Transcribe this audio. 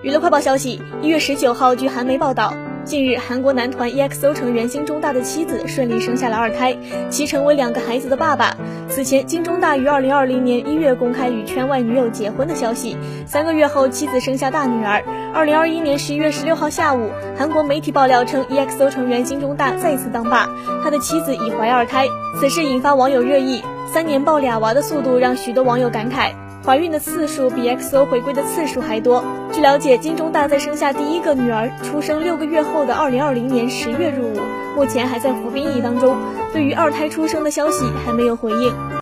娱乐快报消息：一月十九号，据韩媒报道，近日韩国男团 EXO 成员金钟大的妻子顺利生下了二胎，其成为两个孩子的爸爸。此前，金钟大于二零二零年一月公开与圈外女友结婚的消息，三个月后妻子生下大女儿。二零二一年十一月十六号下午，韩国媒体爆料称 EXO 成员金钟大再次当爸，他的妻子已怀二胎。此事引发网友热议，三年抱俩娃的速度让许多网友感慨。怀孕的次数比 XO 回归的次数还多。据了解，金钟大在生下第一个女儿出生六个月后的二零二零年十月入伍，目前还在服兵役当中。对于二胎出生的消息，还没有回应。